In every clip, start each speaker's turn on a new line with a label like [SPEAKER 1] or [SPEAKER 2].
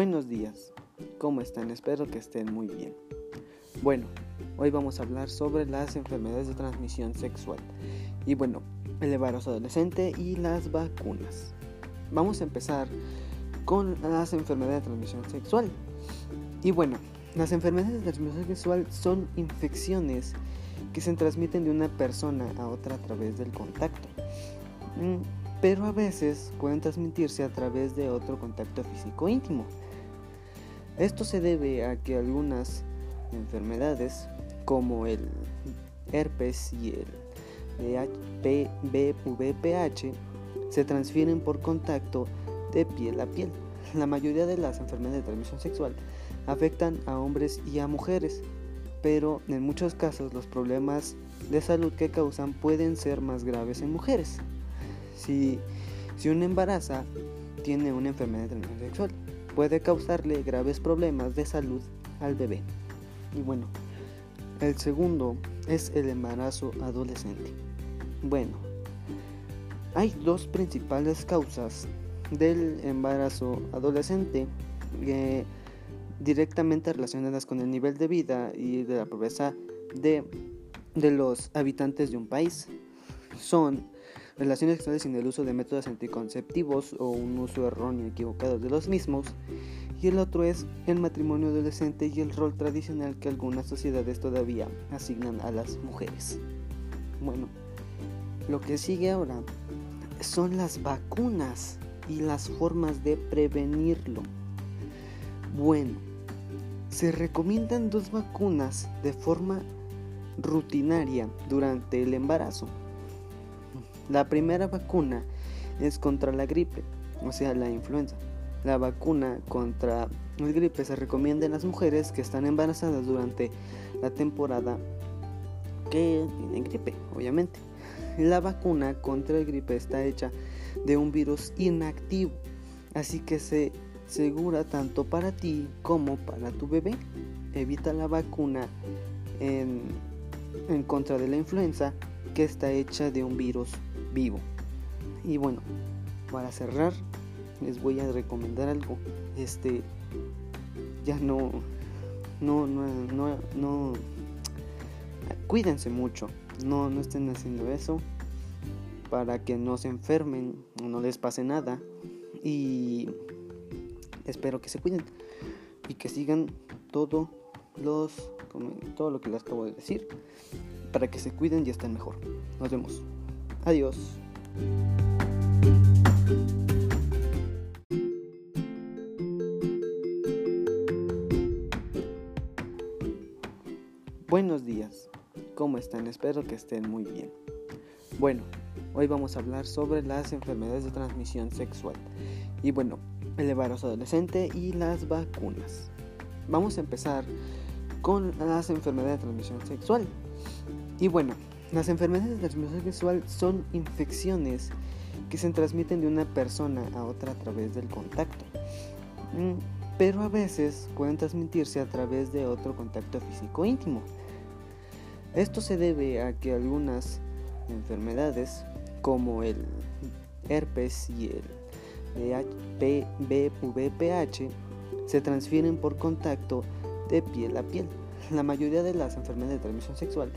[SPEAKER 1] Buenos días, ¿cómo están? Espero que estén muy bien. Bueno, hoy vamos a hablar sobre las enfermedades de transmisión sexual y bueno, el embarazo adolescente y las vacunas. Vamos a empezar con las enfermedades de transmisión sexual. Y bueno, las enfermedades de transmisión sexual son infecciones que se transmiten de una persona a otra a través del contacto. Mm, pero a veces pueden transmitirse a través de otro contacto físico íntimo. Esto se debe a que algunas enfermedades como el herpes y el VPH se transfieren por contacto de piel a piel. La mayoría de las enfermedades de transmisión sexual afectan a hombres y a mujeres, pero en muchos casos los problemas de salud que causan pueden ser más graves en mujeres. Si, si una embaraza tiene una enfermedad de transmisión sexual, puede causarle graves problemas de salud al bebé. Y bueno, el segundo es el embarazo adolescente. Bueno, hay dos principales causas del embarazo adolescente eh, directamente relacionadas con el nivel de vida y de la pobreza de, de los habitantes de un país. Son relaciones sexuales sin el uso de métodos anticonceptivos o un uso erróneo equivocado de los mismos, y el otro es el matrimonio adolescente y el rol tradicional que algunas sociedades todavía asignan a las mujeres. Bueno, lo que sigue ahora son las vacunas y las formas de prevenirlo. Bueno, se recomiendan dos vacunas de forma rutinaria durante el embarazo. La primera vacuna es contra la gripe, o sea, la influenza. La vacuna contra la gripe se recomienda en las mujeres que están embarazadas durante la temporada que tienen gripe, obviamente. La vacuna contra el gripe está hecha de un virus inactivo, así que se segura tanto para ti como para tu bebé. Evita la vacuna en, en contra de la influenza que está hecha de un virus vivo. Y bueno, para cerrar, les voy a recomendar algo. Este, ya no, no, no, no, no, cuídense mucho. No, no estén haciendo eso para que no se enfermen o no les pase nada. Y espero que se cuiden y que sigan todo los todo lo que les acabo de decir para que se cuiden y estén mejor. Nos vemos. Adiós. Buenos días, ¿cómo están? Espero que estén muy bien. Bueno, hoy vamos a hablar sobre las enfermedades de transmisión sexual y bueno, el embarazo adolescente y las vacunas. Vamos a empezar con las enfermedades de transmisión sexual. Y bueno, las enfermedades de transmisión sexual son infecciones que se transmiten de una persona a otra a través del contacto. Mm, pero a veces pueden transmitirse a través de otro contacto físico íntimo. Esto se debe a que algunas enfermedades como el herpes y el VPH se transfieren por contacto de piel a piel. La mayoría de las enfermedades de transmisión sexual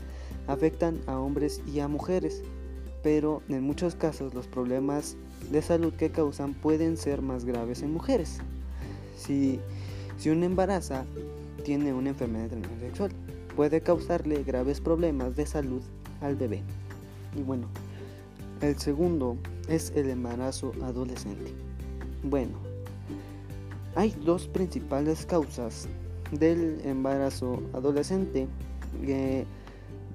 [SPEAKER 1] afectan a hombres y a mujeres, pero en muchos casos los problemas de salud que causan pueden ser más graves en mujeres. Si, si una embaraza tiene una enfermedad transmisión sexual, puede causarle graves problemas de salud al bebé. Y bueno, el segundo es el embarazo adolescente. Bueno, hay dos principales causas del embarazo adolescente. Eh,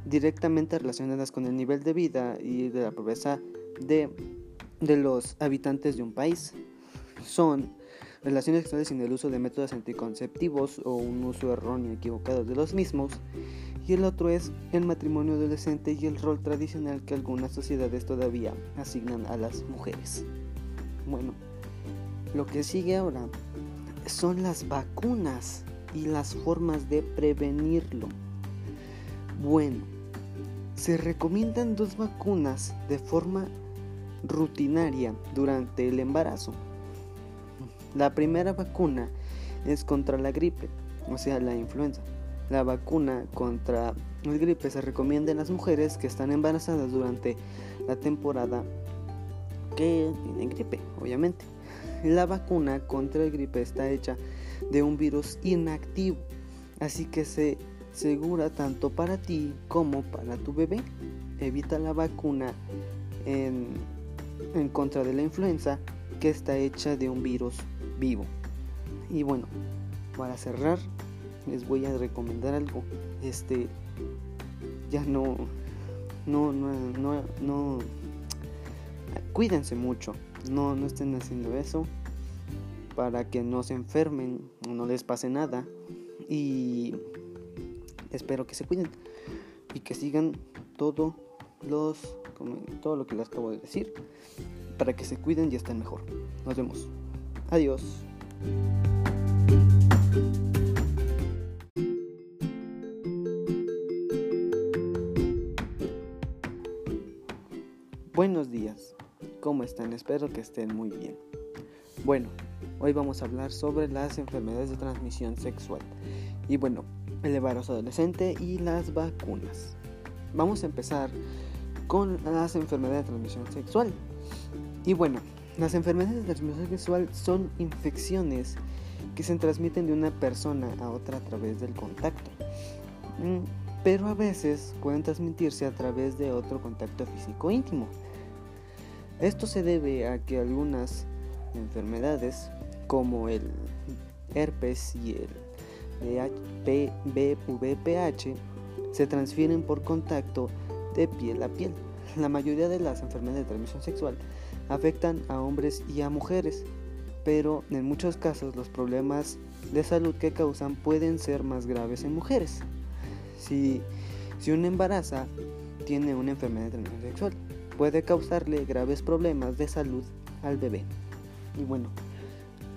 [SPEAKER 1] directamente relacionadas con el nivel de vida y de la pobreza de, de los habitantes de un país. Son relaciones sexuales sin el uso de métodos anticonceptivos o un uso erróneo equivocado de los mismos. Y el otro es el matrimonio adolescente y el rol tradicional que algunas sociedades todavía asignan a las mujeres. Bueno, lo que sigue ahora son las vacunas y las formas de prevenirlo. Bueno, se recomiendan dos vacunas de forma rutinaria durante el embarazo. La primera vacuna es contra la gripe, o sea, la influenza. La vacuna contra el gripe se recomienda en las mujeres que están embarazadas durante la temporada que tienen gripe, obviamente. La vacuna contra el gripe está hecha de un virus inactivo, así que se segura tanto para ti como para tu bebé. Evita la vacuna en, en contra de la influenza que está hecha de un virus vivo. Y bueno, para cerrar, les voy a recomendar algo. Este, ya no, no, no, no, no, cuídense mucho. No, no estén haciendo eso para que no se enfermen, no les pase nada. Y espero que se cuiden y que sigan todo los todo lo que les acabo de decir para que se cuiden y estén mejor. Nos vemos. Adiós. Buenos días, ¿cómo están? Espero que estén muy bien. Bueno, hoy vamos a hablar sobre las enfermedades de transmisión sexual y bueno, el embarazo adolescente y las vacunas. Vamos a empezar con las enfermedades de transmisión sexual. Y bueno, las enfermedades de transmisión sexual son infecciones que se transmiten de una persona a otra a través del contacto. Mm, pero a veces pueden transmitirse a través de otro contacto físico íntimo. Esto se debe a que algunas enfermedades como el herpes y el VPH se transfieren por contacto de piel a piel. La mayoría de las enfermedades de transmisión sexual afectan a hombres y a mujeres, pero en muchos casos los problemas de salud que causan pueden ser más graves en mujeres. Si, si una embaraza tiene una enfermedad de transmisión sexual, puede causarle graves problemas de salud al bebé. Y bueno,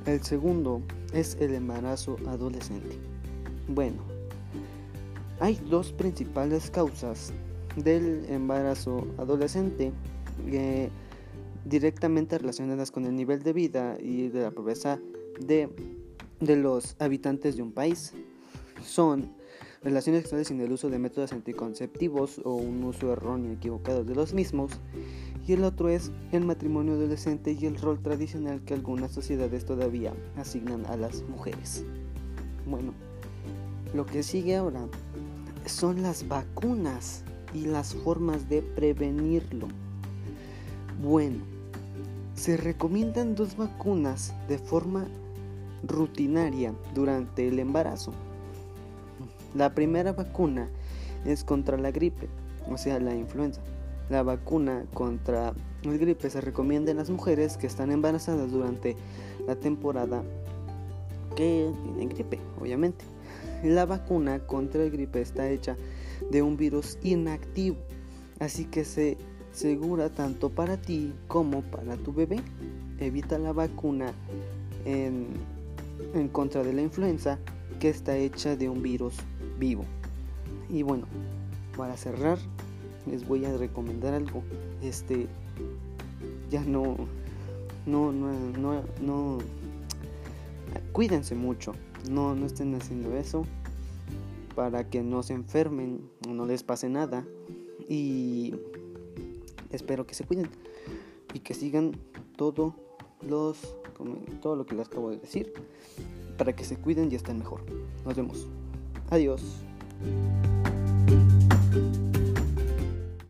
[SPEAKER 1] el segundo es el embarazo adolescente. Bueno, hay dos principales causas del embarazo adolescente. Eh, directamente relacionadas con el nivel de vida y de la pobreza de, los habitantes de un país. Son relaciones sexuales sin el uso de métodos anticonceptivos o un uso erróneo equivocado de los mismos. Y el otro es el matrimonio adolescente y el rol tradicional que algunas sociedades todavía asignan a las mujeres. Bueno, lo que sigue ahora son las vacunas y las formas de prevenirlo. Bueno, se recomiendan dos vacunas de forma rutinaria durante el embarazo. La primera vacuna es contra la gripe, o sea, la influenza. La vacuna contra la gripe se recomienda en las mujeres que están embarazadas durante la temporada que tienen gripe, obviamente. La vacuna contra el gripe está hecha de un virus inactivo, así que se segura tanto para ti como para tu bebé. Evita la vacuna en contra de la influenza que está hecha de un virus vivo. Y bueno, para cerrar, les voy a recomendar algo. Este, ya no, no, no, no, no, cuídense mucho. No, no estén haciendo eso para que no se enfermen o no les pase nada. Y espero que se cuiden y que sigan todo los todo lo que les acabo de decir para que se cuiden y estén mejor. Nos vemos. Adiós.